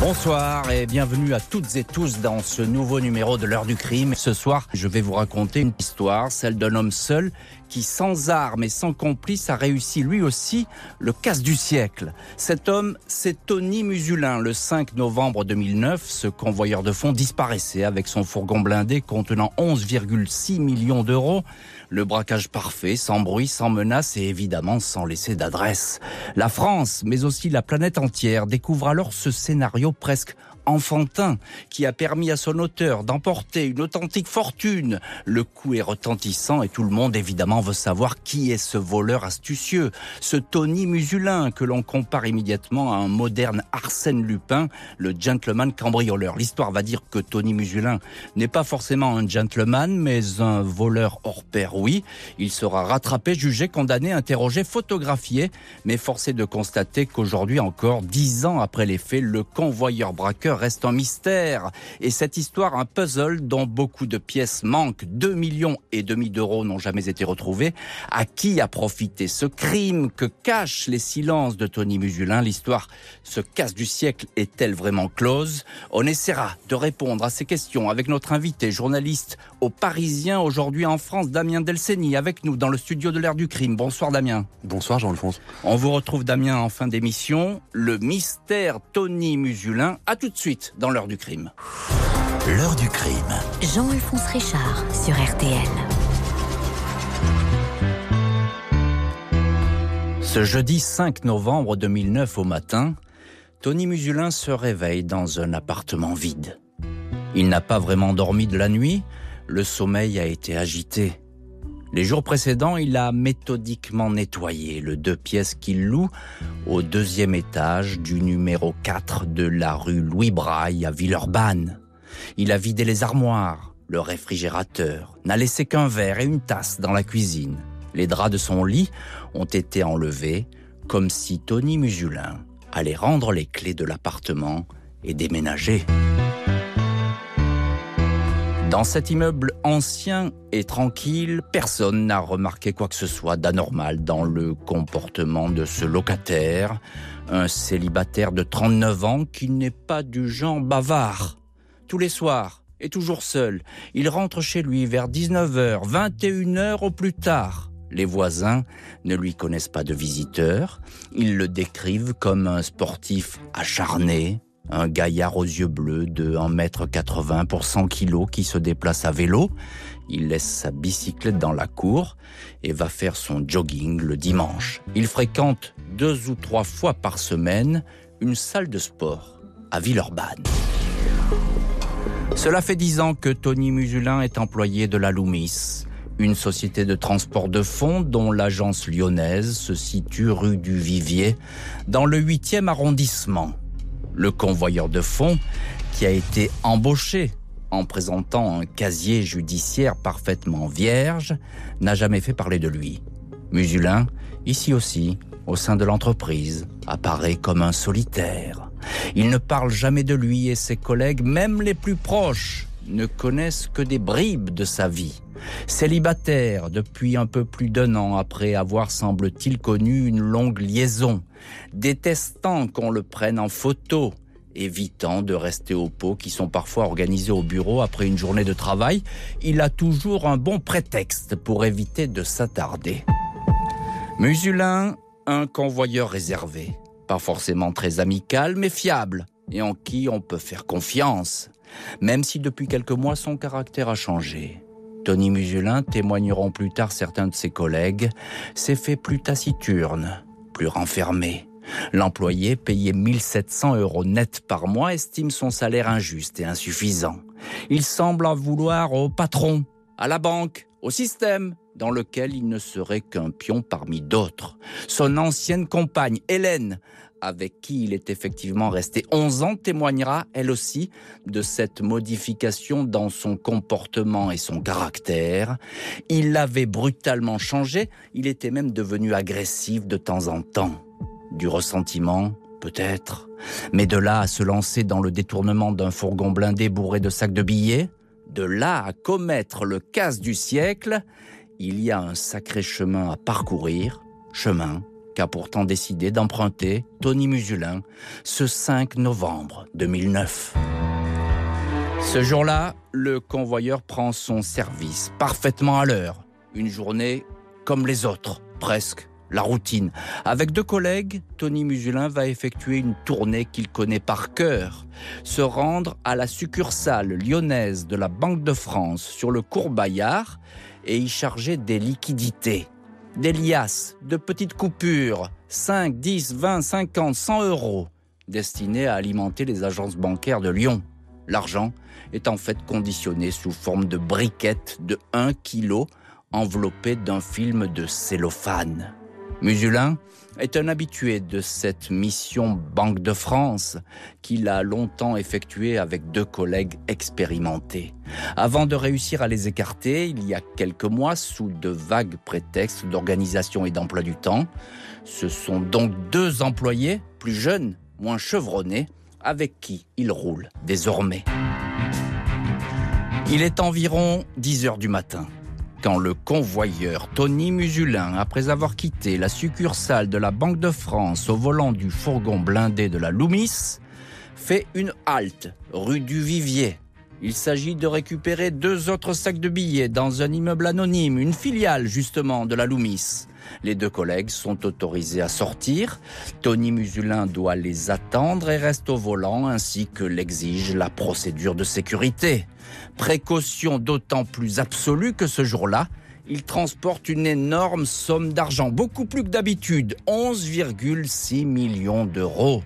Bonsoir et bienvenue à toutes et tous dans ce nouveau numéro de l'heure du crime. Ce soir, je vais vous raconter une histoire, celle d'un homme seul qui, sans armes et sans complice, a réussi lui aussi le casse du siècle. Cet homme, c'est Tony Musulin. Le 5 novembre 2009, ce convoyeur de fonds disparaissait avec son fourgon blindé contenant 11,6 millions d'euros. Le braquage parfait, sans bruit, sans menace et évidemment sans laisser d'adresse. La France, mais aussi la planète entière, découvre alors ce scénario presque enfantin qui a permis à son auteur d'emporter une authentique fortune. Le coup est retentissant et tout le monde évidemment veut savoir qui est ce voleur astucieux, ce Tony Musulin que l'on compare immédiatement à un moderne Arsène Lupin, le gentleman cambrioleur. L'histoire va dire que Tony Musulin n'est pas forcément un gentleman mais un voleur hors pair, oui. Il sera rattrapé, jugé, condamné, interrogé, photographié, mais forcé de constater qu'aujourd'hui encore, dix ans après les faits, le convoyeur braqueur reste un mystère. Et cette histoire, un puzzle dont beaucoup de pièces manquent. 2 millions et demi d'euros n'ont jamais été retrouvés. À qui a profité ce crime que cachent les silences de Tony Musulin? L'histoire se casse du siècle est-elle vraiment close? On essaiera de répondre à ces questions avec notre invité, journaliste au Parisien aujourd'hui en France, Damien Delceni, avec nous dans le studio de l'ère du crime. Bonsoir Damien. Bonsoir Jean-Alphonse. On vous retrouve Damien en fin d'émission. Le mystère Tony Musulin. À tout de suite dans l'heure du crime. L'heure du crime. Jean-Alphonse Richard sur RTL. Ce jeudi 5 novembre 2009 au matin, Tony Musulin se réveille dans un appartement vide. Il n'a pas vraiment dormi de la nuit, le sommeil a été agité. Les jours précédents, il a méthodiquement nettoyé le deux pièces qu'il loue au deuxième étage du numéro 4 de la rue Louis Braille à Villeurbanne. Il a vidé les armoires, le réfrigérateur, n'a laissé qu'un verre et une tasse dans la cuisine. Les draps de son lit ont été enlevés comme si Tony Musulin allait rendre les clés de l'appartement et déménager. Dans cet immeuble ancien et tranquille, personne n'a remarqué quoi que ce soit d'anormal dans le comportement de ce locataire, un célibataire de 39 ans qui n'est pas du genre bavard. Tous les soirs, et toujours seul, il rentre chez lui vers 19h, 21h au plus tard. Les voisins ne lui connaissent pas de visiteur, ils le décrivent comme un sportif acharné, un gaillard aux yeux bleus de 1m80 pour 100 kg qui se déplace à vélo. Il laisse sa bicyclette dans la cour et va faire son jogging le dimanche. Il fréquente deux ou trois fois par semaine une salle de sport à Villeurbanne. Cela fait dix ans que Tony Musulin est employé de la Loomis, une société de transport de fonds dont l'agence lyonnaise se situe rue du Vivier, dans le 8e arrondissement le convoyeur de fonds, qui a été embauché en présentant un casier judiciaire parfaitement vierge, n'a jamais fait parler de lui. Musulin, ici aussi, au sein de l'entreprise, apparaît comme un solitaire. Il ne parle jamais de lui et ses collègues, même les plus proches, ne connaissent que des bribes de sa vie. Célibataire depuis un peu plus d'un an après avoir, semble-t-il, connu une longue liaison, détestant qu'on le prenne en photo, évitant de rester au pot qui sont parfois organisés au bureau après une journée de travail, il a toujours un bon prétexte pour éviter de s'attarder. Musulin, un convoyeur réservé, pas forcément très amical, mais fiable, et en qui on peut faire confiance, même si depuis quelques mois son caractère a changé. Tony Musulin, témoigneront plus tard certains de ses collègues, s'est fait plus taciturne, plus renfermé. L'employé, payé 1700 euros net par mois, estime son salaire injuste et insuffisant. Il semble en vouloir au patron, à la banque, au système, dans lequel il ne serait qu'un pion parmi d'autres. Son ancienne compagne, Hélène, avec qui il est effectivement resté 11 ans, témoignera, elle aussi, de cette modification dans son comportement et son caractère. Il avait brutalement changé, il était même devenu agressif de temps en temps. Du ressentiment, peut-être, mais de là à se lancer dans le détournement d'un fourgon blindé bourré de sacs de billets, de là à commettre le casse du siècle, il y a un sacré chemin à parcourir, chemin qu'a pourtant décidé d'emprunter Tony Musulin ce 5 novembre 2009. Ce jour-là, le convoyeur prend son service parfaitement à l'heure. Une journée comme les autres, presque la routine. Avec deux collègues, Tony Musulin va effectuer une tournée qu'il connaît par cœur, se rendre à la succursale lyonnaise de la Banque de France sur le cours Bayard et y charger des liquidités, des liasses, de petites coupures, 5, 10, 20, 50, 100 euros, destinées à alimenter les agences bancaires de Lyon. L'argent est en fait conditionné sous forme de briquettes de 1 kg enveloppées d'un film de cellophane. Musulin est un habitué de cette mission Banque de France qu'il a longtemps effectuée avec deux collègues expérimentés. Avant de réussir à les écarter, il y a quelques mois, sous de vagues prétextes d'organisation et d'emploi du temps, ce sont donc deux employés, plus jeunes, moins chevronnés, avec qui il roule désormais. Il est environ 10 heures du matin quand le convoyeur Tony Musulin, après avoir quitté la succursale de la Banque de France au volant du fourgon blindé de la Loomis, fait une halte rue du Vivier. Il s'agit de récupérer deux autres sacs de billets dans un immeuble anonyme, une filiale justement de la Loomis. Les deux collègues sont autorisés à sortir. Tony Musulin doit les attendre et reste au volant ainsi que l'exige la procédure de sécurité. Précaution d'autant plus absolue que ce jour-là, il transporte une énorme somme d'argent, beaucoup plus que d'habitude, 11,6 millions d'euros.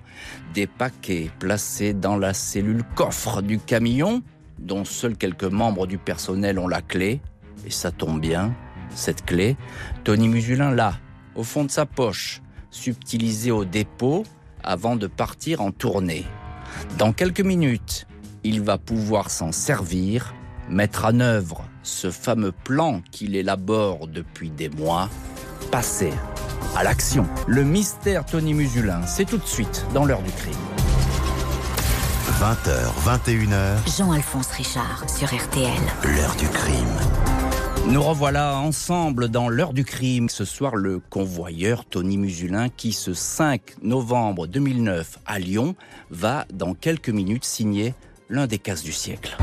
Des paquets placés dans la cellule coffre du camion, dont seuls quelques membres du personnel ont la clé, et ça tombe bien, cette clé, Tony Musulin l'a, au fond de sa poche, subtilisée au dépôt avant de partir en tournée. Dans quelques minutes, il va pouvoir s'en servir, mettre en œuvre ce fameux plan qu'il élabore depuis des mois, passer à l'action. Le mystère Tony Musulin, c'est tout de suite dans l'heure du crime. 20h, 21h. Jean-Alphonse Richard sur RTL. L'heure du crime. Nous revoilà ensemble dans l'heure du crime. Ce soir, le convoyeur Tony Musulin qui, ce 5 novembre 2009 à Lyon, va dans quelques minutes signer l'un des cases du siècle.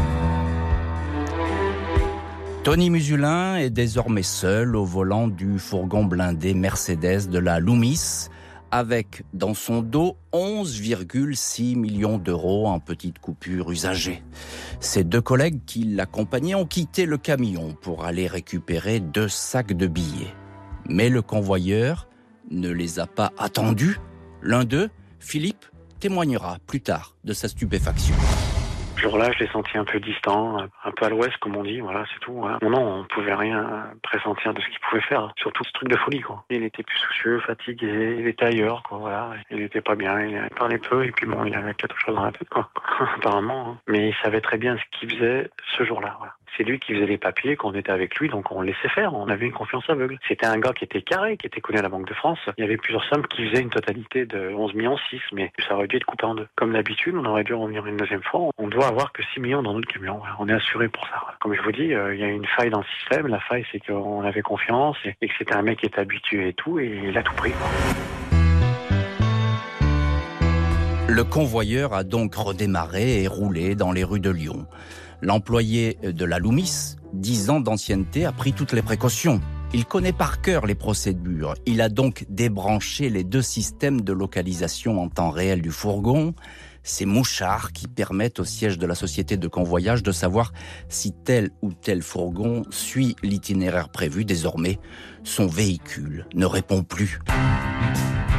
Tony Musulin est désormais seul au volant du fourgon blindé Mercedes de la Loomis, avec dans son dos 11,6 millions d'euros en petites coupures usagées. Ses deux collègues qui l'accompagnaient ont quitté le camion pour aller récupérer deux sacs de billets. Mais le convoyeur ne les a pas attendus. L'un d'eux, Philippe, témoignera plus tard de sa stupéfaction. Ce jour-là, je l'ai senti un peu distant, un peu à l'ouest, comme on dit, voilà, c'est tout. Hein. Non, on pouvait rien pressentir de ce qu'il pouvait faire. Surtout ce truc de folie, quoi. Il était plus soucieux, fatigué, il était ailleurs, quoi, voilà. Il était pas bien, il parlait peu, et puis bon, il avait quelque chose dans la tête, quoi. Apparemment. Hein. Mais il savait très bien ce qu'il faisait ce jour-là, voilà. C'est lui qui faisait les papiers, qu'on était avec lui, donc on laissait faire, on avait une confiance aveugle. C'était un gars qui était carré, qui était connu à la Banque de France. Il y avait plusieurs sommes qui faisaient une totalité de 11 millions 6, mais ça aurait dû être coupé en deux. Comme d'habitude, on aurait dû revenir une deuxième fois. On doit avoir que 6 millions dans notre camion. On est assuré pour ça. Comme je vous dis, euh, il y a une faille dans le système. La faille, c'est qu'on avait confiance et, que c'était un mec qui était habitué et tout, et il a tout pris. Le convoyeur a donc redémarré et roulé dans les rues de Lyon. L'employé de la Loomis, 10 ans d'ancienneté, a pris toutes les précautions. Il connaît par cœur les procédures. Il a donc débranché les deux systèmes de localisation en temps réel du fourgon, ces mouchards qui permettent au siège de la société de convoyage de savoir si tel ou tel fourgon suit l'itinéraire prévu. Désormais, son véhicule ne répond plus.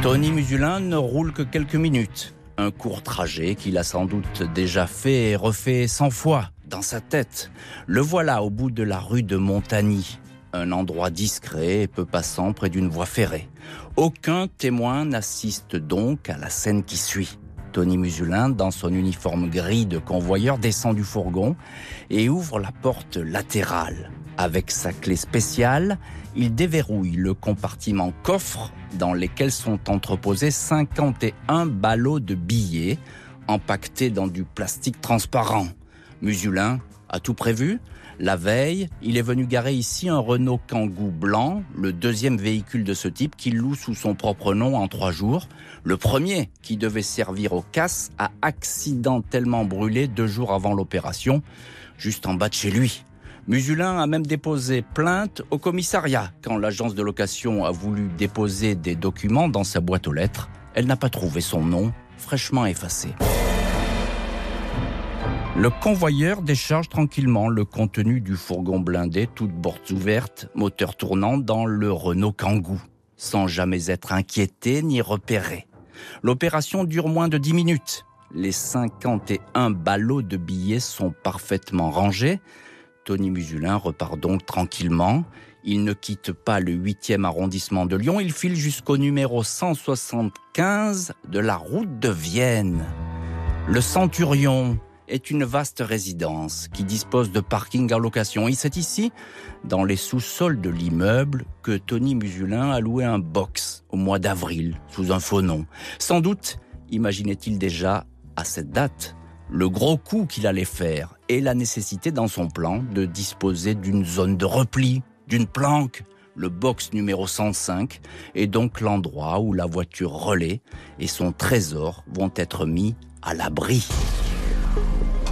Tony Musulin ne roule que quelques minutes. Un court trajet qu'il a sans doute déjà fait et refait cent fois dans sa tête. Le voilà au bout de la rue de Montagny, un endroit discret et peu passant près d'une voie ferrée. Aucun témoin n'assiste donc à la scène qui suit. Tony Musulin, dans son uniforme gris de convoyeur, descend du fourgon et ouvre la porte latérale. Avec sa clé spéciale, il déverrouille le compartiment coffre dans lequel sont entreposés 51 ballots de billets empaquetés dans du plastique transparent. Musulin a tout prévu. La veille, il est venu garer ici un Renault Kangoo blanc, le deuxième véhicule de ce type qu'il loue sous son propre nom en trois jours. Le premier, qui devait servir au casse, a accidentellement brûlé deux jours avant l'opération, juste en bas de chez lui. Musulin a même déposé plainte au commissariat quand l'agence de location a voulu déposer des documents dans sa boîte aux lettres. Elle n'a pas trouvé son nom, fraîchement effacé. Le convoyeur décharge tranquillement le contenu du fourgon blindé, toutes portes ouvertes, moteur tournant dans le Renault Kangoo, sans jamais être inquiété ni repéré. L'opération dure moins de 10 minutes. Les 51 ballots de billets sont parfaitement rangés. Tony Musulin repart donc tranquillement. Il ne quitte pas le 8e arrondissement de Lyon, il file jusqu'au numéro 175 de la route de Vienne. Le Centurion est une vaste résidence qui dispose de parking en location. Et c'est ici, dans les sous-sols de l'immeuble, que Tony Musulin a loué un box au mois d'avril, sous un faux nom. Sans doute imaginait-il déjà, à cette date, le gros coup qu'il allait faire et la nécessité dans son plan de disposer d'une zone de repli, d'une planque, le box numéro 105 est donc l'endroit où la voiture relais et son trésor vont être mis à l'abri.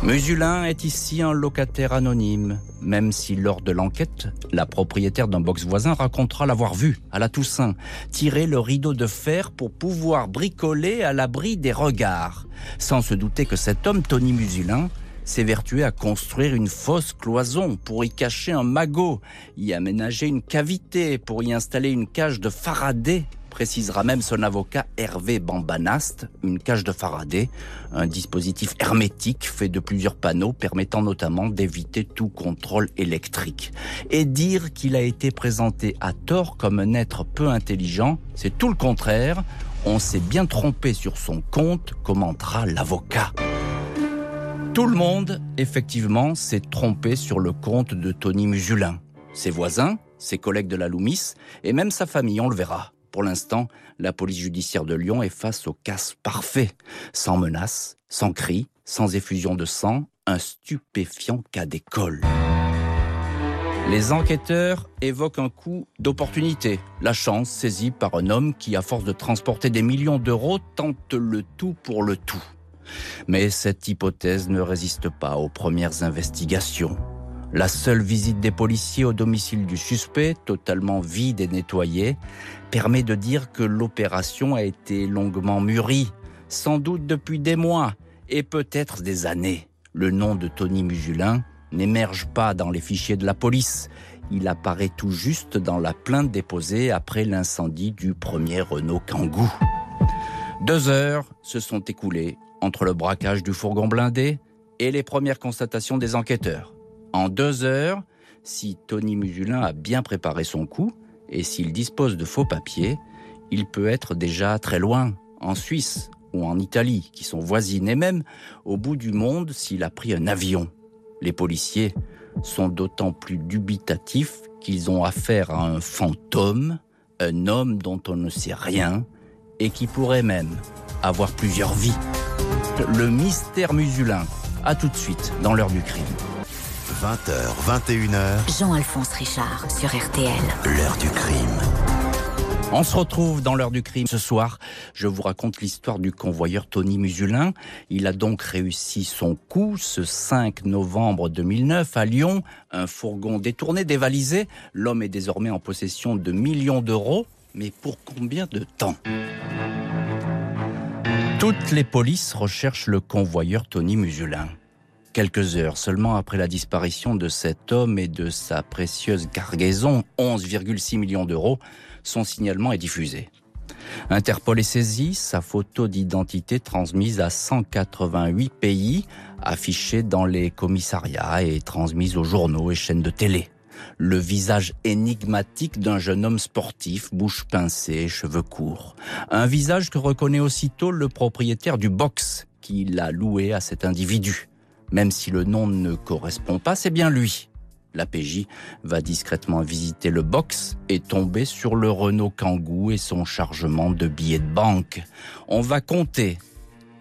Musulin est ici un locataire anonyme, même si lors de l'enquête, la propriétaire d'un box voisin racontera l'avoir vu, à la Toussaint, tirer le rideau de fer pour pouvoir bricoler à l'abri des regards, sans se douter que cet homme, Tony Musulin, s'évertuait à construire une fausse cloison pour y cacher un magot, y aménager une cavité pour y installer une cage de Faraday précisera même son avocat Hervé Bambanast, une cage de Faraday, un dispositif hermétique fait de plusieurs panneaux permettant notamment d'éviter tout contrôle électrique. Et dire qu'il a été présenté à tort comme un être peu intelligent, c'est tout le contraire. On s'est bien trompé sur son compte, commentera l'avocat. Tout le monde, effectivement, s'est trompé sur le compte de Tony Musulin. Ses voisins, ses collègues de la Loumis et même sa famille, on le verra. Pour l'instant, la police judiciaire de Lyon est face au casse parfait. Sans menace, sans cris, sans effusion de sang, un stupéfiant cas d'école. Les enquêteurs évoquent un coup d'opportunité, la chance saisie par un homme qui, à force de transporter des millions d'euros, tente le tout pour le tout. Mais cette hypothèse ne résiste pas aux premières investigations. La seule visite des policiers au domicile du suspect, totalement vide et nettoyé, permet de dire que l'opération a été longuement mûrie, sans doute depuis des mois et peut-être des années. Le nom de Tony Musulin n'émerge pas dans les fichiers de la police. Il apparaît tout juste dans la plainte déposée après l'incendie du premier Renault Kangoo. Deux heures se sont écoulées entre le braquage du fourgon blindé et les premières constatations des enquêteurs. En deux heures, si Tony Musulin a bien préparé son coup, et s'il dispose de faux papiers, il peut être déjà très loin, en Suisse ou en Italie, qui sont voisines, et même au bout du monde s'il a pris un avion. Les policiers sont d'autant plus dubitatifs qu'ils ont affaire à un fantôme, un homme dont on ne sait rien, et qui pourrait même avoir plusieurs vies. Le mystère musulin. A tout de suite dans l'heure du crime. 20h, 21h. Jean-Alphonse Richard sur RTL. L'heure du crime. On se retrouve dans l'heure du crime ce soir. Je vous raconte l'histoire du convoyeur Tony Musulin. Il a donc réussi son coup ce 5 novembre 2009 à Lyon. Un fourgon détourné, dévalisé. L'homme est désormais en possession de millions d'euros. Mais pour combien de temps? Toutes les polices recherchent le convoyeur Tony Musulin. Quelques heures seulement après la disparition de cet homme et de sa précieuse cargaison, 11,6 millions d'euros, son signalement est diffusé. Interpol est saisi, sa photo d'identité transmise à 188 pays, affichée dans les commissariats et transmise aux journaux et chaînes de télé. Le visage énigmatique d'un jeune homme sportif, bouche pincée, cheveux courts. Un visage que reconnaît aussitôt le propriétaire du box qui l'a loué à cet individu. Même si le nom ne correspond pas, c'est bien lui. La PJ va discrètement visiter le box et tomber sur le Renault Kangoo et son chargement de billets de banque. On va compter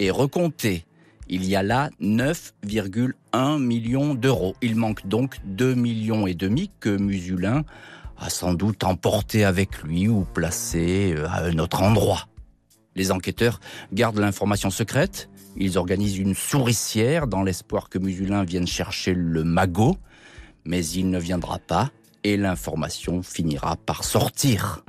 et recompter. Il y a là 9,1 millions d'euros. Il manque donc 2 millions et demi que Musulin a sans doute emporté avec lui ou placé euh, à un autre endroit. Les enquêteurs gardent l'information secrète. Ils organisent une souricière dans l'espoir que Musulin vienne chercher le magot. Mais il ne viendra pas et l'information finira par sortir.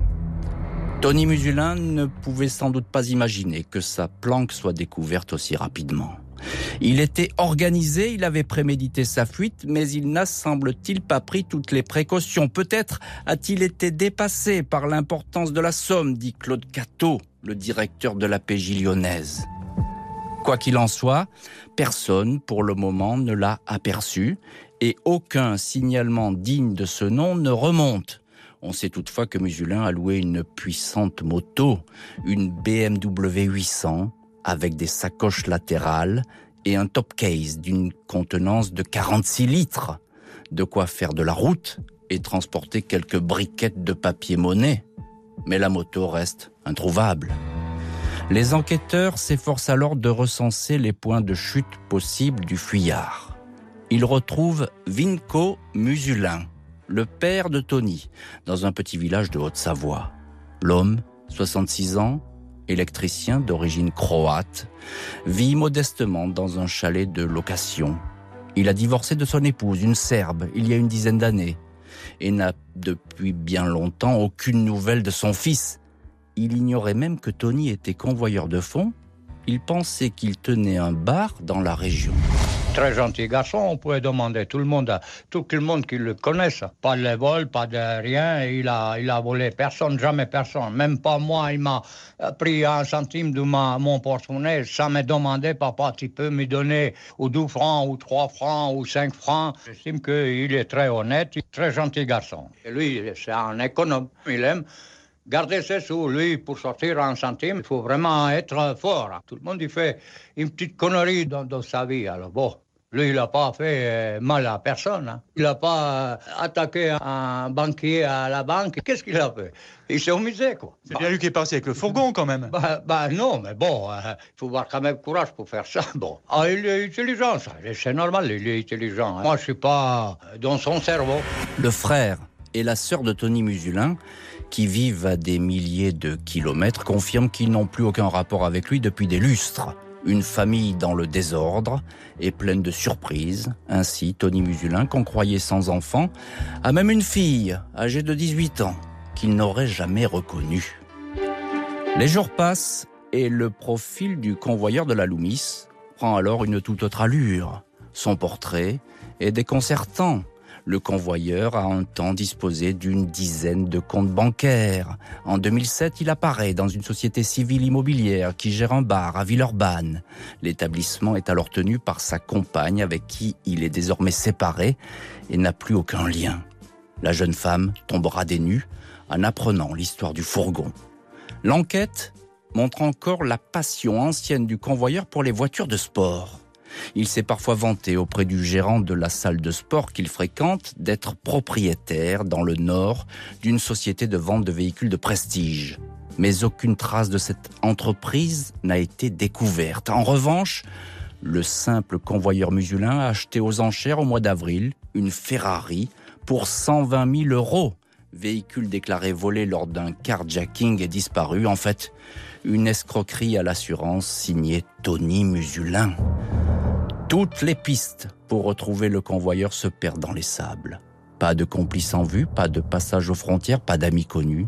Tony Musulin ne pouvait sans doute pas imaginer que sa planque soit découverte aussi rapidement. Il était organisé, il avait prémédité sa fuite, mais il n'a, semble-t-il, pas pris toutes les précautions. Peut-être a-t-il été dépassé par l'importance de la somme, dit Claude Cato, le directeur de la PJ lyonnaise. Quoi qu'il en soit, personne, pour le moment, ne l'a aperçu, et aucun signalement digne de ce nom ne remonte. On sait toutefois que Musulin a loué une puissante moto, une BMW 800, avec des sacoches latérales et un top case d'une contenance de 46 litres. De quoi faire de la route et transporter quelques briquettes de papier monnaie. Mais la moto reste introuvable. Les enquêteurs s'efforcent alors de recenser les points de chute possibles du fuyard. Ils retrouvent Vinco Musulin, le père de Tony, dans un petit village de Haute-Savoie. L'homme, 66 ans, électricien d'origine croate, vit modestement dans un chalet de location. Il a divorcé de son épouse, une Serbe, il y a une dizaine d'années, et n'a depuis bien longtemps aucune nouvelle de son fils. Il ignorait même que Tony était convoyeur de fonds. Il pensait qu'il tenait un bar dans la région. Très gentil garçon, on pourrait demander tout le monde, tout le monde qui le connaisse. Pas de vol, pas de rien. Il a, il a volé personne, jamais personne. Même pas moi. Il m'a pris un centime de ma, mon porte-monnaie sans me demander, papa, tu peux me donner ou 12 francs, ou 3 francs, ou 5 francs. J'estime qu'il est très honnête, très gentil garçon. Et lui, c'est un économe. Il aime garder ses sous. Lui, pour sortir un centime, il faut vraiment être fort. Tout le monde, il fait une petite connerie dans, dans sa vie. Alors bon, lui, il n'a pas fait euh, mal à personne. Hein. Il n'a pas euh, attaqué un banquier à la banque. Qu'est-ce qu'il a fait? Il s'est amusé, quoi. C'est bien lui qui est passé avec le fourgon, quand même. Bah, bah non, mais bon, il euh, faut avoir quand même courage pour faire ça. Bon. Ah, il est intelligent, ça. C'est normal, il est intelligent. Hein. Moi, je suis pas dans son cerveau. Le frère et la sœur de Tony Musulin, qui vivent à des milliers de kilomètres, confirment qu'ils n'ont plus aucun rapport avec lui depuis des lustres. Une famille dans le désordre et pleine de surprises. Ainsi, Tony Musulin, qu'on croyait sans enfant, a même une fille, âgée de 18 ans, qu'il n'aurait jamais reconnue. Les jours passent et le profil du convoyeur de la Loomis prend alors une toute autre allure. Son portrait est déconcertant. Le convoyeur a un temps disposé d'une dizaine de comptes bancaires. En 2007, il apparaît dans une société civile immobilière qui gère un bar à Villeurbanne. L'établissement est alors tenu par sa compagne avec qui il est désormais séparé et n'a plus aucun lien. La jeune femme tombera des nues en apprenant l'histoire du fourgon. L'enquête montre encore la passion ancienne du convoyeur pour les voitures de sport. Il s'est parfois vanté auprès du gérant de la salle de sport qu'il fréquente d'être propriétaire dans le Nord d'une société de vente de véhicules de prestige. Mais aucune trace de cette entreprise n'a été découverte. En revanche, le simple convoyeur musulin a acheté aux enchères au mois d'avril une Ferrari pour 120 000 euros. Véhicule déclaré volé lors d'un carjacking et disparu. En fait, une escroquerie à l'assurance signée Tony Musulin. Toutes les pistes pour retrouver le convoyeur se perdent dans les sables. Pas de complice en vue, pas de passage aux frontières, pas d'amis connus.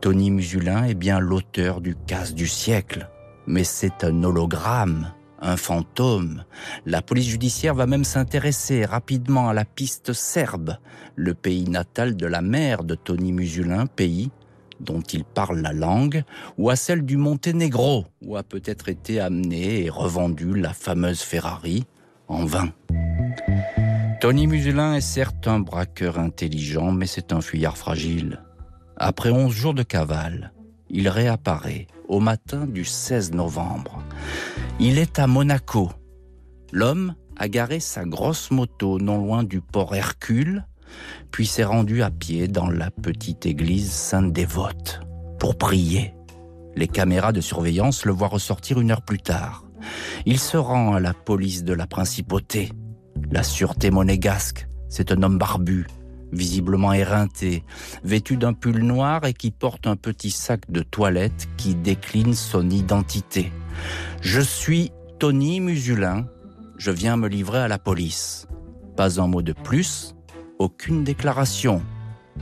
Tony Musulin est bien l'auteur du casse du siècle. Mais c'est un hologramme, un fantôme. La police judiciaire va même s'intéresser rapidement à la piste serbe, le pays natal de la mère de Tony Musulin, pays dont il parle la langue, ou à celle du Monténégro, où a peut-être été amenée et revendue la fameuse Ferrari, en vain. Tony Muselin est certes un braqueur intelligent, mais c'est un fuyard fragile. Après onze jours de cavale, il réapparaît au matin du 16 novembre. Il est à Monaco. L'homme a garé sa grosse moto non loin du port Hercule, puis s'est rendu à pied dans la petite église Sainte-Dévote pour prier. Les caméras de surveillance le voient ressortir une heure plus tard. Il se rend à la police de la principauté. La sûreté monégasque, c'est un homme barbu, visiblement éreinté, vêtu d'un pull noir et qui porte un petit sac de toilette qui décline son identité. Je suis Tony Musulin, je viens me livrer à la police. Pas un mot de plus, aucune déclaration.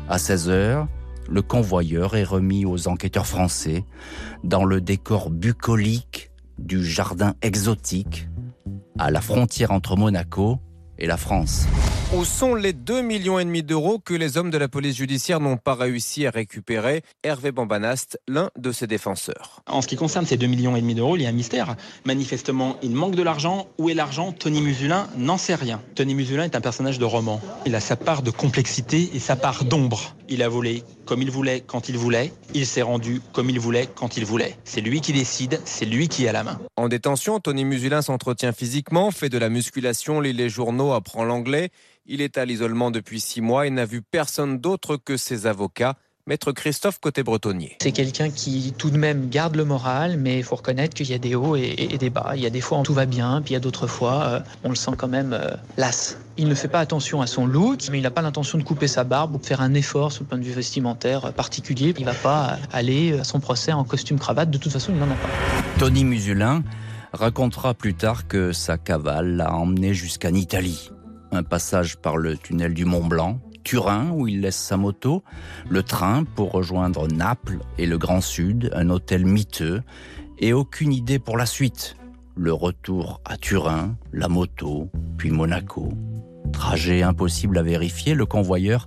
À 16 heures, le convoyeur est remis aux enquêteurs français dans le décor bucolique du jardin exotique à la frontière entre Monaco et la France. Où sont les 2,5 millions et demi d'euros que les hommes de la police judiciaire n'ont pas réussi à récupérer Hervé Bambanast, l'un de ses défenseurs. En ce qui concerne ces 2,5 millions et demi d'euros, il y a un mystère. Manifestement, il manque de l'argent. Où est l'argent? Tony Musulin n'en sait rien. Tony Musulin est un personnage de roman. Il a sa part de complexité et sa part d'ombre. Il a volé comme il voulait quand il voulait. Il s'est rendu comme il voulait quand il voulait. C'est lui qui décide, c'est lui qui a la main. En détention, Tony Musulin s'entretient physiquement, fait de la musculation, lit les journaux, apprend l'anglais. Il est à l'isolement depuis six mois et n'a vu personne d'autre que ses avocats. Maître Christophe Côté-Bretonnier. C'est quelqu'un qui tout de même garde le moral, mais il faut reconnaître qu'il y a des hauts et, des bas. Il y a des fois où tout va bien, puis il y a d'autres fois, euh, on le sent quand même euh, las. Il ne fait pas attention à son look, mais il n'a pas l'intention de couper sa barbe ou de faire un effort sur le point de vue vestimentaire euh, particulier. Il ne va pas aller à son procès en costume cravate, de toute façon il n'en a pas. Tony Musulin racontera plus tard que sa cavale l'a emmené jusqu'en Italie un passage par le tunnel du Mont Blanc, Turin où il laisse sa moto, le train pour rejoindre Naples et le Grand Sud, un hôtel miteux, et aucune idée pour la suite. Le retour à Turin, la moto, puis Monaco. Trajet impossible à vérifier, le convoyeur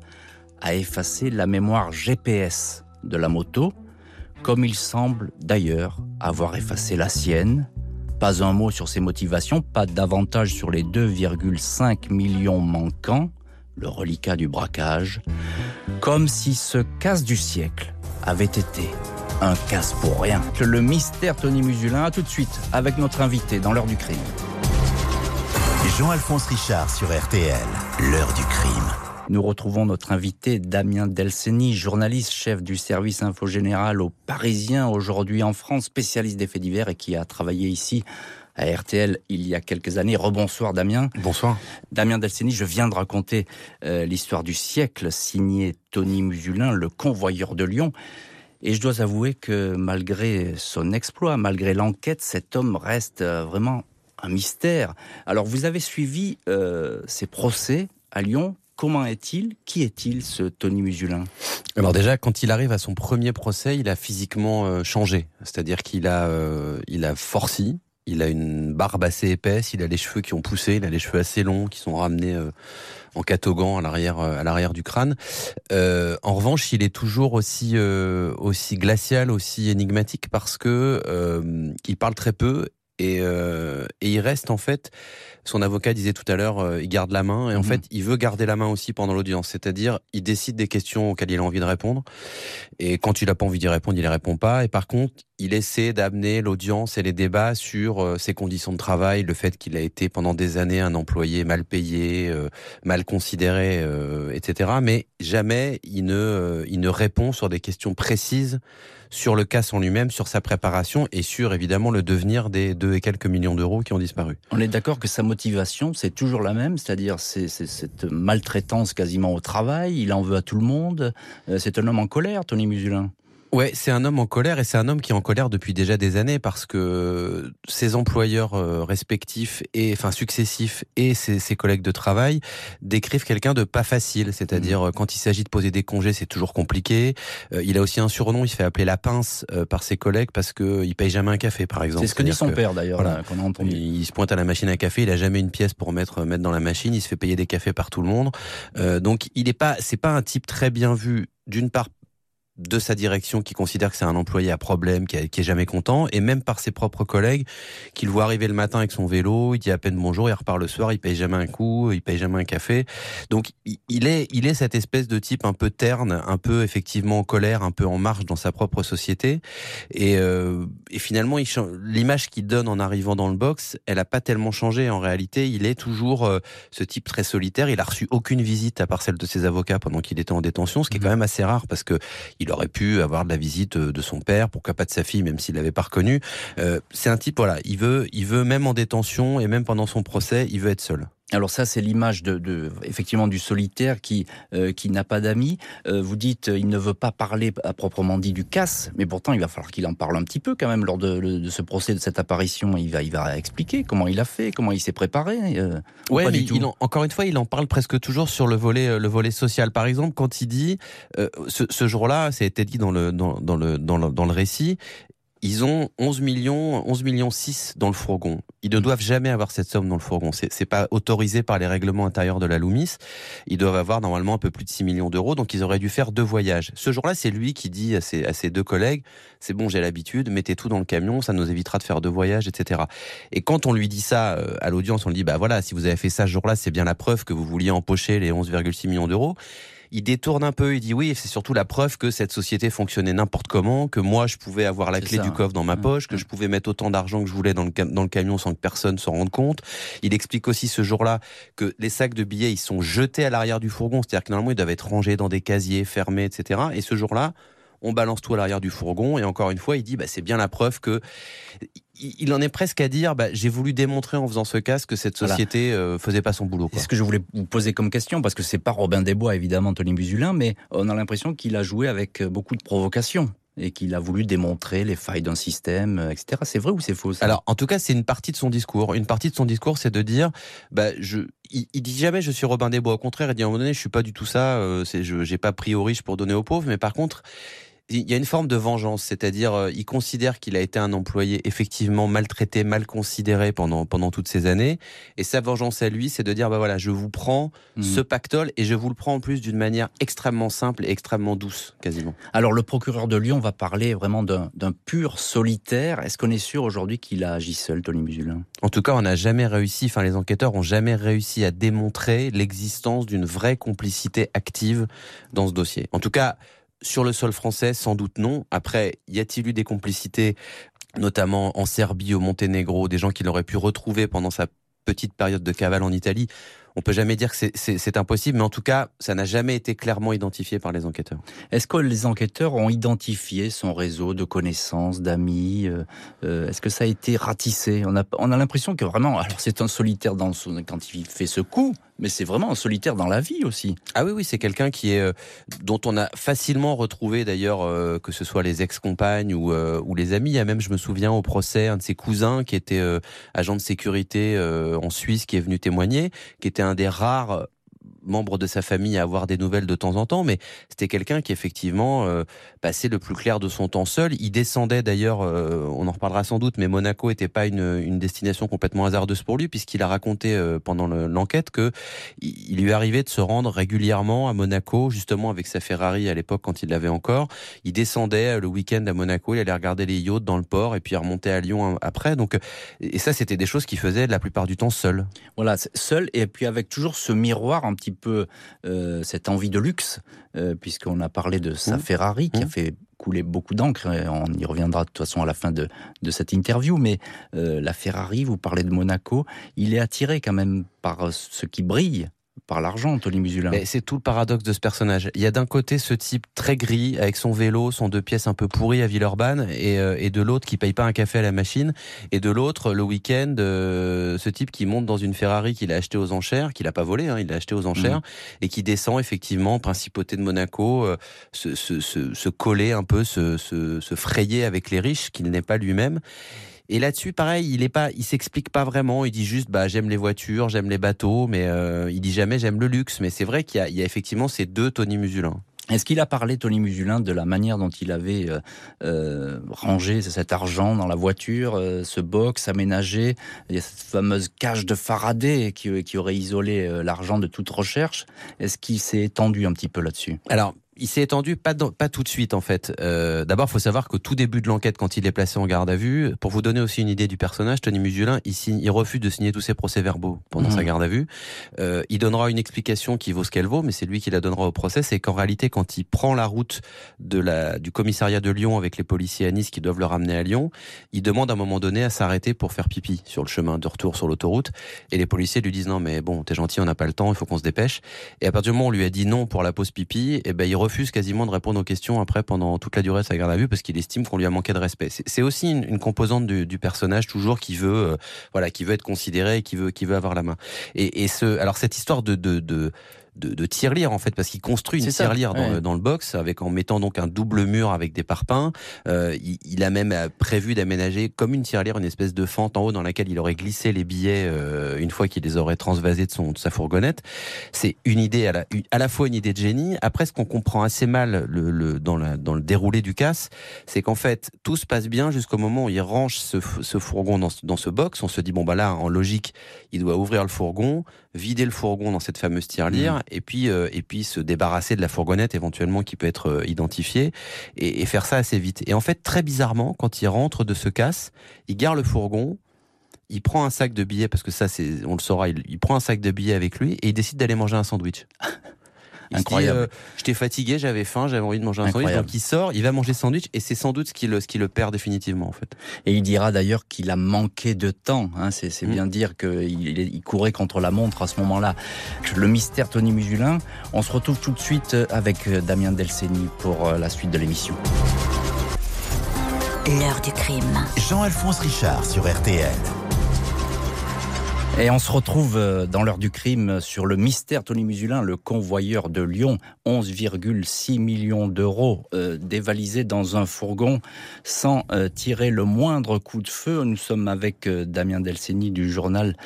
a effacé la mémoire GPS de la moto, comme il semble d'ailleurs avoir effacé la sienne, pas un mot sur ses motivations, pas davantage sur les 2,5 millions manquants, le reliquat du braquage, comme si ce casse du siècle avait été un casse pour rien. Le mystère Tony Musulin, a tout de suite avec notre invité dans l'heure du crime. Jean-Alphonse Richard sur RTL, l'heure du crime. Nous retrouvons notre invité Damien Delceni, journaliste, chef du service info général au Parisien, aujourd'hui en France, spécialiste des faits divers et qui a travaillé ici à RTL il y a quelques années. Rebonsoir Damien. Bonsoir. Damien Delceni, je viens de raconter euh, l'histoire du siècle, signé Tony Musulin, le convoyeur de Lyon. Et je dois avouer que malgré son exploit, malgré l'enquête, cet homme reste euh, vraiment un mystère. Alors vous avez suivi euh, ces procès à Lyon Comment est-il Qui est-il, ce Tony Musulin? Alors déjà, quand il arrive à son premier procès, il a physiquement euh, changé. C'est-à-dire qu'il a, euh, il a forci, il a une barbe assez épaisse, il a les cheveux qui ont poussé, il a les cheveux assez longs qui sont ramenés euh, en catogan à l'arrière, à l'arrière du crâne. en revanche, il est toujours aussi, aussi glacial, aussi énigmatique parce que il parle très peu et, et il reste en fait son avocat disait tout à l'heure, euh, il garde la main et en mhm. fait, il veut garder la main aussi pendant l'audience. C'est-à-dire, il décide des questions auxquelles il a envie de répondre et quand il n'a pas envie d'y répondre, il les répond pas. Et par contre, il essaie d'amener l'audience et les débats sur euh, ses conditions de travail, le fait qu'il a été pendant des années un employé mal payé, euh, mal considéré, etc. Mais jamais il ne, il ne répond sur des questions précises sur le cas en lui-même, sur sa préparation et sur évidemment le devenir des deux et quelques millions d'euros qui ont disparu. On est d'accord que sa motivation, c'est toujours la même, c'est-à-dire c'est cette maltraitance quasiment au travail, il en veut à tout le monde, euh, c'est un homme en colère, Tony Musulin. Ouais, c'est un homme en colère et c'est un homme qui est en colère depuis déjà des années parce que ses employeurs euh, respectifs et enfin successifs et ses, ses collègues de travail décrivent quelqu'un de pas facile. C'est-à-dire mmh. quand il s'agit de poser des congés, c'est toujours compliqué. Euh, il a aussi un surnom, il se fait appeler la pince euh, par ses collègues parce que il paye jamais un café, par exemple. C'est ce que dit son père d'ailleurs, qu'on a entendu. Il, se pointe à la machine à café, il a jamais une pièce pour mettre mettre dans la machine, il se fait payer des cafés par tout le monde. donc il est pas, c'est pas un type très bien vu d'une part de sa direction qui considère que c'est un employé à problème, qui, est jamais content, et même par ses propres collègues qui le voient arriver le matin avec son vélo, il dit à peine bonjour, il repart le soir, il paye jamais un coup, il paye jamais un café. Donc il est, il est cette espèce de type un peu terne, un peu effectivement en colère, un peu en marche dans sa propre société, et, euh, et finalement l'image qu'il donne en arrivant dans le box, elle a pas tellement changé. En réalité, il est toujours euh, ce type très solitaire. Il a reçu aucune visite à part celle de ses avocats pendant qu'il était en détention, ce qui est mmh. quand même assez rare parce que Il aurait pu avoir de la visite de son père, pourquoi pas de sa fille, même s'il l'avait pas reconnu. Euh, c'est un type, voilà, il veut, il veut même en détention et même pendant son procès, il veut être seul. Alors ça, c'est l'image de, effectivement du solitaire qui euh, qui n'a pas d'amis. Euh, vous dites, il ne veut pas parler à proprement dit du casse, mais pourtant il va falloir qu'il en parle un petit peu quand même lors de, ce procès, de cette apparition. Il va il va expliquer comment il a fait, comment il s'est préparé. Euh, ouais, mais encore une fois, il en parle presque toujours sur le volet le volet social. Par exemple, quand il dit ce, jour-là, ça a été dit dans le dans, dans le dans le, dans le récit, ils ont 11 millions, 11 millions 6 dans le fourgon. Ils ne doivent jamais avoir cette somme dans le fourgon. C'est, c'est pas autorisé par les règlements intérieurs de la Loomis. Ils doivent avoir normalement un peu plus de 6 millions d'euros, donc ils auraient dû faire deux voyages. Ce jour-là, c'est lui qui dit à ses, à ses deux collègues, c'est bon, j'ai l'habitude, mettez tout dans le camion, ça nous évitera de faire deux voyages, etc. Et quand on lui dit ça euh, à l'audience, on lui dit, bah voilà, si vous avez fait ça ce jour-là, c'est bien la preuve que vous vouliez empocher les 11,6 millions d'euros il détourne un peu, il dit oui, c'est surtout la preuve que cette société fonctionnait n'importe comment, que moi je pouvais avoir la clé du coffre dans ma mmh. poche, que mmh. je pouvais mettre autant d'argent que je voulais dans le, dans le camion sans que personne s'en rende compte. Il explique aussi ce jour-là que les sacs de billets, ils sont jetés à l'arrière du fourgon, c'est-à-dire que normalement ils doivent être rangés dans des casiers fermés, etc. Et ce jour-là, on balance tout à l'arrière du fourgon. Et encore une fois, il dit, bah, c'est bien la preuve que il en est presque à dire, bah, j'ai voulu démontrer en faisant ce casque que cette société euh, faisait pas son boulot. C'est ce que je voulais vous poser comme question, parce que c'est pas Robin Desbois, évidemment, Tony Musulin, mais on a l'impression qu'il a joué avec euh, beaucoup de provocation et qu'il a voulu démontrer les failles d'un système, euh, etc. C'est vrai ou c'est faux Alors, en tout cas, c'est une partie de son discours. Une partie de son discours, c'est de dire, bah, je, il, dit jamais je suis Robin Desbois. Au contraire, il dit à un moment donné, je suis pas du tout ça. Euh, je, j'ai pas pris aux riches pour donner aux pauvres. Mais par contre, il y a une forme de vengeance, c'est-à-dire euh, il considère qu'il a été un employé effectivement maltraité, mal considéré pendant pendant toutes ces années, et sa vengeance à lui, c'est de dire bah voilà, je vous prends mhm. ce pactole et je vous le prends en plus d'une manière extrêmement simple et extrêmement douce, quasiment. Alors le procureur de Lyon va parler vraiment d'un pur solitaire. Est-ce qu'on est sûr aujourd'hui qu'il a agi seul, Tony Musulin? En tout cas, on n'a jamais réussi, enfin les enquêteurs ont jamais réussi à démontrer l'existence d'une vraie complicité active dans ce dossier. En tout cas sur le sol français, sans doute non. Après, y a-t-il eu des complicités, notamment en Serbie, au Monténégro, des gens qu'il aurait pu retrouver pendant sa petite période de cavale en Italie? On peut jamais dire que c'est impossible, mais en tout cas, ça n'a jamais été clairement identifié par les enquêteurs. Est-ce que les enquêteurs ont identifié son réseau de connaissances, d'amis euh, euh, Est-ce que ça a été ratissé? On a, on a l'impression que vraiment, alors c'est un solitaire dans son, quand il fait ce coup, mais c'est vraiment un solitaire dans la vie aussi. Ah oui, oui, c'est quelqu'un qui est euh, dont on a facilement retrouvé d'ailleurs que ce soit les ex-compagnes ou, ou les amis. Il y a même, je me souviens, au procès, un de ses cousins qui était agent de sécurité en Suisse qui est venu témoigner, qui était un des rares membre de sa famille à avoir des nouvelles de temps en temps, mais c'était quelqu'un qui effectivement euh, passait le plus clair de son temps seul. Il descendait d'ailleurs, euh, on en reparlera sans doute, mais Monaco n'était pas une, destination complètement hasardeuse pour lui, puisqu'il a raconté euh, pendant l'enquête que il lui arrivait de se rendre régulièrement à Monaco, justement avec sa Ferrari à l'époque quand il l'avait encore. Il descendait le week-end à Monaco, il allait regarder les yachts dans le port et puis il remontait à Lyon après. Donc, et ça, c'était des choses qu'il faisait la plupart du temps seul. Voilà, seul et puis avec toujours ce miroir un petit peu euh, cette envie de luxe, euh, puisqu'on a parlé de sa mmh. Ferrari qui a mmh. fait couler beaucoup d'encre. On y reviendra de toute façon à la fin de, cette interview. Mais euh, la Ferrari, vous parlez de Monaco, il est attiré quand même par ce qui brille par l'argent, Tony Musulin. C'est tout le paradoxe de ce personnage. Il y a d'un côté ce type très gris, avec son vélo, son deux pièces un peu pourries à Villeurbanne, et, euh, et de l'autre qui paye pas un café à la machine, et de l'autre, le week-end, euh, ce type qui monte dans une Ferrari qu'il a acheté aux enchères, qu'il a pas volé, hein, il l'a acheté aux enchères, mmh. et qui descend effectivement, principauté de Monaco, euh, se, se, se, se, coller un peu, se, se frayer avec les riches, qu'il n'est pas lui-même. Et là-dessus, pareil, il est pas, il s'explique pas vraiment. Il dit juste, bah j'aime les voitures, j'aime les bateaux, mais euh, il dit jamais j'aime le luxe. Mais c'est vrai qu'il y, a effectivement ces deux Tony Musulin. Est-ce qu'il a parlé, Tony Musulin, de la manière dont il avait euh, euh, rangé cet argent dans la voiture, ce box aménagé Il y a cette fameuse cage de Faraday qui, qui aurait isolé l'argent de toute recherche? Est-ce qu'il s'est étendu un petit peu là-dessus? Alors, il s'est étendu pas, pas tout de suite en fait. Euh, D'abord, faut savoir qu'au tout début de l'enquête, quand il est placé en garde à vue, pour vous donner aussi une idée du personnage, Tony Musulin, il, signe, il refuse de signer tous ses procès-verbaux pendant sa mmh. garde à vue. Euh, il donnera une explication qui vaut ce qu'elle vaut, mais c'est lui qui la donnera au procès. C'est qu'en réalité, quand il prend la route de la, du commissariat de Lyon avec les policiers à Nice qui doivent le ramener à Lyon, il demande à un moment donné à s'arrêter pour faire pipi sur le chemin de retour sur l'autoroute. Et les policiers lui disent non mais bon, t'es gentil, on n'a pas le temps, il faut qu'on se dépêche. Et à partir du moment où on lui a dit non pour la pause pipi, et eh ben il refuse quasiment de répondre aux questions après pendant toute la durée de sa garde à vue parce qu'il estime qu'on lui a manqué de respect. C'est aussi une, composante du, personnage toujours qui veut, euh, voilà, qui veut être considéré et qui veut, qui veut avoir la main. Et, et ce, alors cette histoire de, de de, de tirelire en fait parce qu'il construit une tirelire dans, le, dans le box avec en mettant donc un double mur avec des parpaings. Euh, il, il, a même euh, prévu d'aménager comme une tirelire une espèce de fente en haut dans laquelle il aurait glissé les billets euh, une fois qu'il les aurait transvasés de son de sa fourgonnette. C'est une idée à la, à la fois une idée de génie. Après ce qu'on comprend assez mal le, le, dans, la, dans le déroulé du casse, c'est qu'en fait tout se passe bien jusqu'au moment où il range ce, ce fourgon dans, dans ce box. On se dit bon bah là en logique il doit ouvrir le fourgon, vider le fourgon dans cette fameuse tirelire. Mmh et puis euh, et puis se débarrasser de la fourgonnette éventuellement qui peut être euh, identifiée et, et, faire ça assez vite. Et en fait, très bizarrement, quand il rentre de ce casse, il garde le fourgon. Il prend un sac de billets parce que ça, c'est, on le saura. Il, il prend un sac de billets avec lui et il décide d'aller manger un sandwich. Incroyable. Euh, J'étais fatigué, j'avais faim, j'avais envie de manger un Incroyable. sandwich. Donc il sort, il va manger sandwich et c'est sans doute ce qui, le, ce qui le perd définitivement en fait. Et il dira d'ailleurs qu'il a manqué de temps. Hein. C'est mmh. bien dire qu'il il courait contre la montre à ce moment-là. Le mystère Tony Musulin. On se retrouve tout de suite avec Damien Delceni pour la suite de l'émission. L'heure du crime. Jean-Alphonse Richard sur RTL. Et on se retrouve dans l'heure du crime sur le mystère Tony Musulin, le convoyeur de Lyon, 11,6 millions d'euros euh, dévalisés dans un fourgon sans euh, tirer le moindre coup de feu. Nous sommes avec euh, Damien Delceni du journal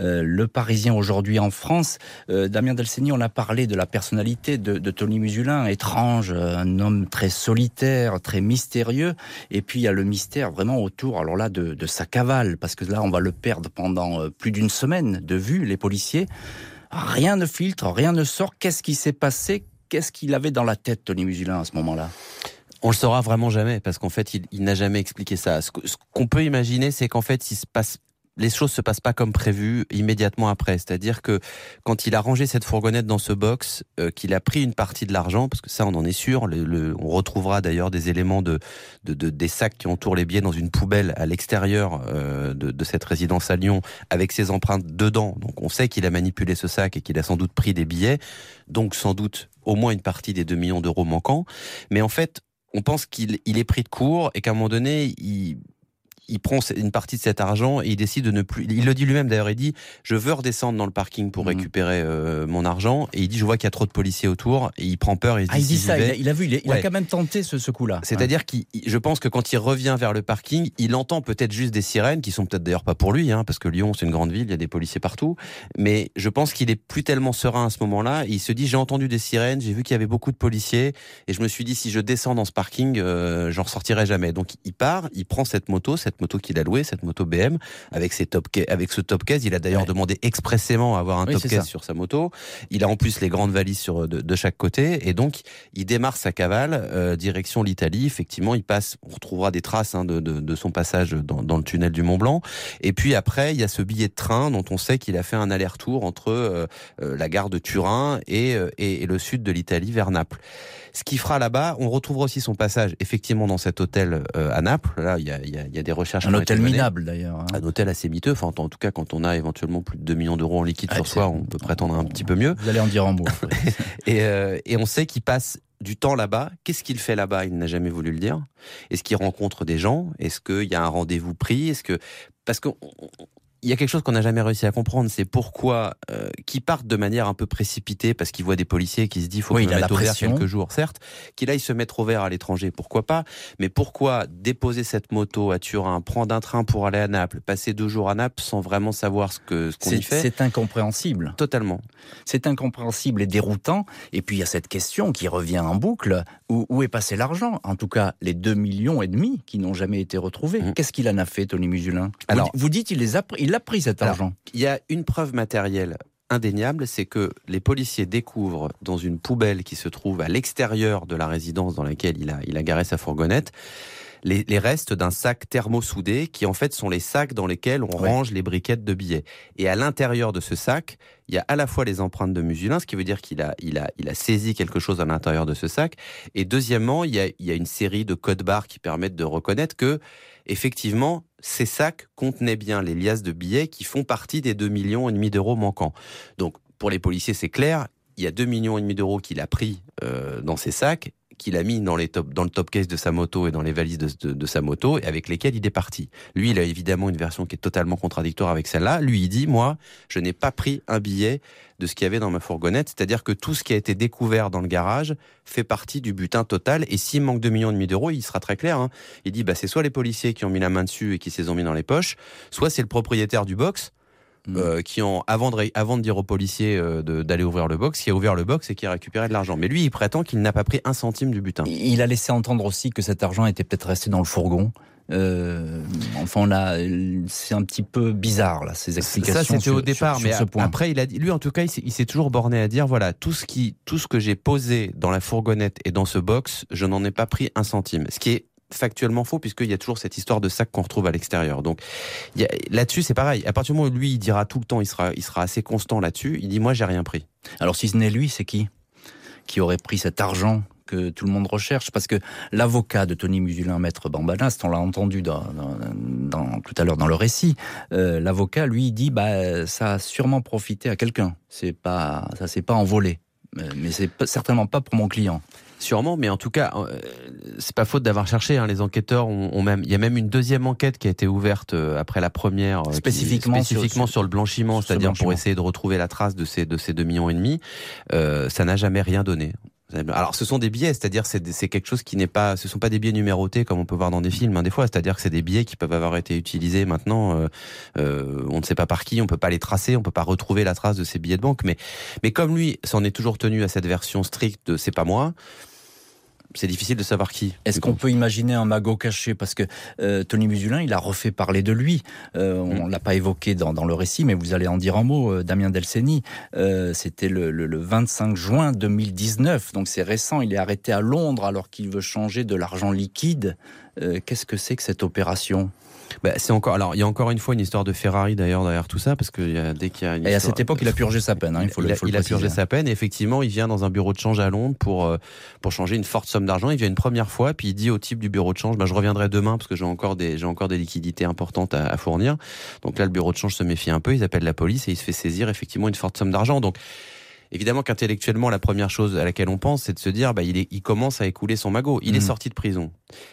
euh, le Parisien aujourd'hui en France. Euh, Damien Delceni, on a parlé de la personnalité de, Tony Musulin, étrange, un homme très solitaire, très mystérieux. Et puis il y a le mystère vraiment autour, alors là, de, sa cavale, parce que là, on va le perdre pendant euh, plus d'une semaine de vue, les policiers. Rien ne filtre, rien ne sort. Qu'est-ce qui s'est passé? Qu'est-ce qu'il avait dans la tête, Tony Musulin, à ce moment-là? On le saura vraiment jamais parce qu'en fait, il, il n'a jamais expliqué ça. Ce qu'on peut imaginer, c'est qu'en fait, il se passe les choses se passent pas comme prévu immédiatement après. C'est-à-dire que quand il a rangé cette fourgonnette dans ce box, euh, qu'il a pris une partie de l'argent, parce que ça on en est sûr, le, le, on retrouvera d'ailleurs des éléments de, de, de, des sacs qui entourent les billets dans une poubelle à l'extérieur euh, de, de, cette résidence à Lyon, avec ses empreintes dedans. Donc on sait qu'il a manipulé ce sac et qu'il a sans doute pris des billets, donc sans doute au moins une partie des 2 millions d'euros manquants. Mais en fait, on pense qu'il il est pris de court et qu'à un moment donné, il il prend une partie de cet argent et il décide de ne plus. Il le dit lui-même d'ailleurs. Il dit je veux redescendre dans le parking pour mmh. récupérer euh, mon argent et il dit je vois qu'il y a trop de policiers autour et il prend peur. Et il, ah, dit, il dit ça. Il a, il a, vu. Il, a, il ouais. a, quand même tenté ce, ce coup-là. C'est-à-dire ouais. qu'il, je pense que quand il revient vers le parking, il entend peut-être juste des sirènes qui sont peut-être d'ailleurs pas pour lui, hein, parce que Lyon c'est une grande ville, il y a des policiers partout. Mais je pense qu'il est plus tellement serein à ce moment-là. Il se dit j'ai entendu des sirènes, j'ai vu qu'il y avait beaucoup de policiers et je me suis dit si je descends dans ce parking, euh, j'en ressortirai jamais. Donc il part, il prend cette moto, cette moto qu'il a louée, cette moto BM avec ses top avec ce top case. Il a d'ailleurs ouais. demandé expressément à avoir un oui, top case ça. sur sa moto. Il a en plus les grandes valises sur de, de chaque côté et donc il démarre sa cavale euh, direction l'Italie. Effectivement, il passe. On retrouvera des traces hein, de, de, de, son passage dans, dans, le tunnel du Mont Blanc. Et puis après, il y a ce billet de train dont on sait qu'il a fait un aller-retour entre euh, euh, la gare de Turin et, et, et le sud de l'Italie vers Naples. Ce qu'il fera là-bas, on retrouvera aussi son passage effectivement dans cet hôtel euh, à Naples. Là, il y a, il y a, il y a des recherches. Un hôtel minable d'ailleurs. Hein. Un hôtel assez miteux. Enfin, en tout cas, quand on a éventuellement plus de 2 millions d'euros en liquide ah, sur soi, on peut prétendre un petit peu mieux. Vous allez en dire en mots. et, euh, et on sait qu'il passe du temps là-bas. Qu'est-ce qu'il fait là-bas? Il n'a jamais voulu le dire. Est-ce qu'il rencontre des gens? Est-ce qu'il y a un rendez-vous pris? Est-ce que parce que il y a quelque chose qu'on n'a jamais réussi à comprendre, c'est pourquoi euh, qui partent de manière un peu précipitée parce qu'ils voient des policiers qui se disent faut oui, mettre au vert quelques jours, certes, qu'il aille se mettre au vert à l'étranger, pourquoi pas, mais pourquoi déposer cette moto à Turin, prendre un train pour aller à Naples, passer deux jours à Naples sans vraiment savoir ce que ce qu'on y fait? C'est incompréhensible. Totalement. C'est incompréhensible et déroutant. Et puis il y a cette question qui revient en boucle où, où est passé l'argent? En tout cas, les deux millions et demi qui n'ont jamais été retrouvés. Mmh. Qu'est-ce qu'il en a fait, Tony Musulin? Alors, vous, vous dites il les a pris, il a pris cet argent Il y a une preuve matérielle indéniable, c'est que les policiers découvrent dans une poubelle qui se trouve à l'extérieur de la résidence dans laquelle il a, il a garé sa fourgonnette, les, les restes d'un sac thermosoudé qui en fait sont les sacs dans lesquels on ouais. range les briquettes de billets. Et à l'intérieur de ce sac, il y a à la fois les empreintes de musulin, ce qui veut dire qu'il a, il a, il a saisi quelque chose à l'intérieur de ce sac. Et deuxièmement, il y a, il y a une série de codes barres qui permettent de reconnaître que effectivement, ces sacs contenaient bien les liasses de billets qui font partie des 2 millions et demi d'euros manquants. Donc, pour les policiers, c'est clair, il y a 2 millions et demi d'euros qu'il a pris euh, dans ses sacs qu'il a mis dans, les top, dans le top case de sa moto et dans les valises de, sa moto et avec lesquelles il est parti. Lui, il a évidemment une version qui est totalement contradictoire avec celle-là. Lui, il dit, moi, je n'ai pas pris un billet de ce qu'il y avait dans ma fourgonnette, c'est-à-dire que tout ce qui a été découvert dans le garage fait partie du butin total. Et s'il manque 2 millions et demi d'euros, il sera très clair. Hein. Il dit, bah, c'est soit les policiers qui ont mis la main dessus et qui se les ont mis dans les poches, soit c'est le propriétaire du box Mmh. Euh, qui ont avant de avant de dire aux policiers euh, d'aller ouvrir le box, qui a ouvert le box et qui a récupéré de l'argent. Mais lui, il prétend qu'il n'a pas pris un centime du butin. Il a laissé entendre aussi que cet argent était peut-être resté dans le fourgon. Euh, enfin, on a, c'est un petit peu bizarre là ces explications. Ça, c'était au départ, sur, mais ce point. après, il a dit, lui en tout cas, il s'est toujours borné à dire voilà, tout ce qui, tout ce que j'ai posé dans la fourgonnette et dans ce box, je n'en ai pas pris un centime. Ce qui est factuellement faux puisqu'il y a toujours cette histoire de sac qu'on retrouve à l'extérieur. Donc là-dessus c'est pareil. À partir du moment où lui il dira tout le temps, il sera, il sera assez constant là-dessus. Il dit moi j'ai rien pris. Alors si ce n'est lui, c'est qui? Qui aurait pris cet argent que tout le monde recherche? Parce que l'avocat de Tony Musulin, maître Bambanast, on l'a entendu tout à l'heure dans le récit, euh, l'avocat lui dit bah ça a sûrement profité à quelqu'un. C'est pas ça s'est pas envolé, mais c'est certainement pas pour mon client. Sûrement, mais en tout cas, euh, c'est pas faute d'avoir cherché. Hein. Les enquêteurs ont, ont, même, il y a même une deuxième enquête qui a été ouverte euh, après la première, euh, spécifiquement, qui, spécifiquement sur, sur, le blanchiment, c'est-à-dire pour essayer de retrouver la trace de ces de ces deux millions et demi. Euh, ça n'a jamais rien donné. Alors, ce sont des billets, c'est-à-dire c'est c'est quelque chose qui n'est pas, ce sont pas des billets numérotés comme on peut voir dans des films hein, des fois. C'est-à-dire que c'est des billets qui peuvent avoir été utilisés maintenant. Euh, euh, on ne sait pas par qui, on peut pas les tracer, on peut pas retrouver la trace de ces billets de banque. Mais mais comme lui s'en est toujours tenu à cette version stricte de c'est pas moi c'est difficile de savoir qui. Est-ce qu'on peut imaginer un magot caché? Parce que euh, Tony Musulin, il a refait parler de lui. Euh, on mm. l'a pas évoqué dans, dans, le récit, mais vous allez en dire un mot. Euh, Damien Delceni, c'était le, le, le, 25 juin 2019, donc c'est récent. Il est arrêté à Londres alors qu'il veut changer de l'argent liquide. Qu'est-ce que c'est que cette opération? Bah, c'est encore. Alors, il y a encore une fois une histoire de Ferrari d'ailleurs derrière tout ça, parce que y a, dès qu'il y a. Une et à cette époque, il a purgé sa peine. Hein, il faut il le, a, faut il le a purgé sa peine. Et effectivement, il vient dans un bureau de change à Londres pour euh, pour changer une forte somme d'argent. Il vient une première fois, puis il dit au type du bureau de change, bah, je reviendrai demain parce que j'ai encore des j'ai encore des liquidités importantes à, à, fournir. Donc là, le bureau de change se méfie un peu. Ils appellent la police et il se fait saisir effectivement une forte somme d'argent. Donc Évidemment qu'intellectuellement, la première chose à laquelle on pense, c'est de se dire, bah, il, est, il commence à écouler son magot. Il mmh. est sorti de prison.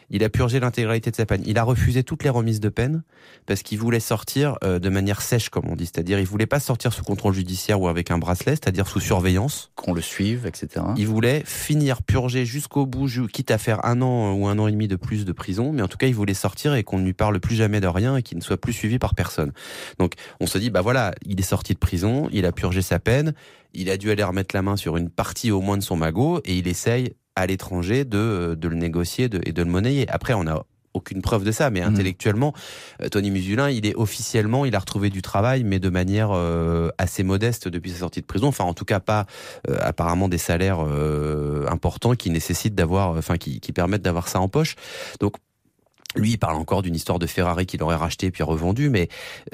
Il a purgé l'intégralité de sa peine. Il a refusé toutes les remises de peine parce qu'il voulait sortir euh, de manière sèche, comme on dit. C'est-à-dire, il voulait pas sortir sous contrôle judiciaire ou avec un bracelet, c'est-à-dire sous surveillance. Qu'on le suive, etc. Il voulait finir purger jusqu'au bout, quitte à faire un an ou un an et demi de plus de prison. Mais en tout cas, il voulait sortir et qu'on ne lui parle plus jamais de rien et qu'il ne soit plus suivi par personne. Donc, on se dit, bah voilà, il est sorti de prison, il a purgé sa peine il a dû aller remettre la main sur une partie au moins de son magot et il essaye à l'étranger de, de le négocier de, et de le monnayer. Après, on a aucune preuve de ça, mais mmh. intellectuellement, euh, Tony Musulin, il est officiellement, il a retrouvé du travail, mais de manière euh, assez modeste depuis sa sortie de prison. Enfin, en tout cas, pas euh, apparemment des salaires euh, importants qui nécessitent d'avoir, enfin, qui, qui permettent d'avoir ça en poche. Donc, lui, il parle encore d'une histoire de Ferrari qu'il aurait racheté puis revendu, mais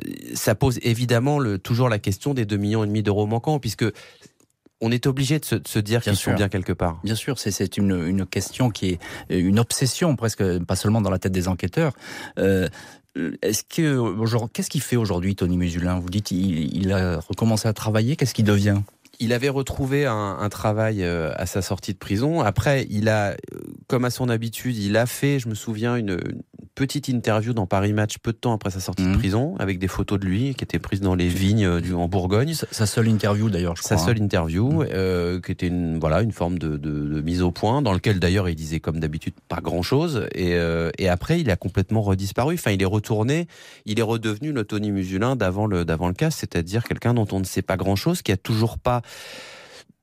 euh, ça pose évidemment le, toujours la question des 2 millions et demi d'euros manquants, puisque on est obligé de se, de se dire qu'ils sont bien quelque part. Bien sûr, c'est une, une question qui est une obsession presque, pas seulement dans la tête des enquêteurs. Euh, est-ce que qu'est-ce qu'il fait aujourd'hui, Tony Musulin? Vous dites il, il a recommencé à travailler. Qu'est-ce qu'il devient? Il avait retrouvé un, un, travail euh, à sa sortie de prison. Après, il a, comme à son habitude, il a fait, je me souviens, une, petite interview dans Paris Match peu de temps après sa sortie mmh. de prison, avec des photos de lui qui étaient prises dans les vignes euh, du, en Bourgogne. Sa, sa seule interview d'ailleurs, je crois. Sa seule hein. interview, mmh. euh, qui était une, voilà, une forme de, de, de, mise au point, dans lequel d'ailleurs il disait comme d'habitude pas grand-chose. Et, euh, et après, il a complètement redisparu. Enfin, il est retourné, il est redevenu le Tony Musulin d'avant le, d'avant le cas, c'est-à-dire quelqu'un dont on ne sait pas grand-chose, qui a toujours pas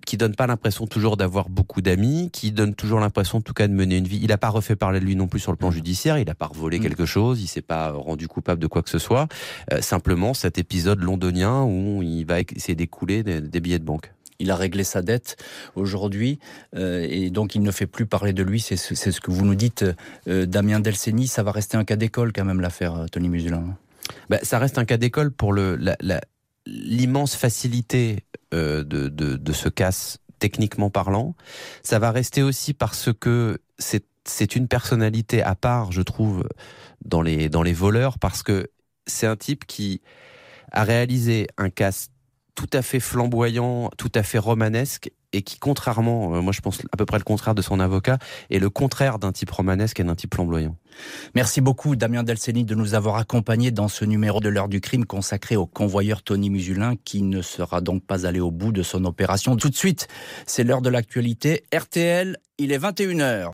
qui donne pas l'impression toujours d'avoir beaucoup d'amis, qui donne toujours l'impression en tout cas de mener une vie. Il n'a pas refait parler de lui non plus sur le plan judiciaire, il n'a pas volé mmh. quelque chose, il s'est pas rendu coupable de quoi que ce soit. Euh, simplement cet épisode londonien où il va essayer d'écouler des, des billets de banque il a réglé sa dette aujourd'hui euh, et donc il ne fait plus parler de lui. C'est ce que vous nous dites, euh, Damien Delceni. Ça va rester un cas d'école quand même l'affaire Tony Musulin. Ben, ça reste un cas d'école pour le la, la, l'immense facilité euh, de, de, de ce casse techniquement parlant. Ça va rester aussi parce que c'est c'est une personnalité à part, je trouve, dans les dans les voleurs, parce que c'est un type qui a réalisé un casse tout à fait flamboyant, tout à fait romanesque et qui, contrairement, euh, moi je pense à peu près le contraire de son avocat, est le contraire d'un type romanesque et d'un type flamboyant. Merci beaucoup Damien Delceni de nous avoir accompagnés dans ce numéro de l'heure du crime consacré au convoyeur Tony Musulin qui ne sera donc pas allé au bout de son opération. Tout de suite, c'est l'heure de l'actualité. RTL, il est 21h.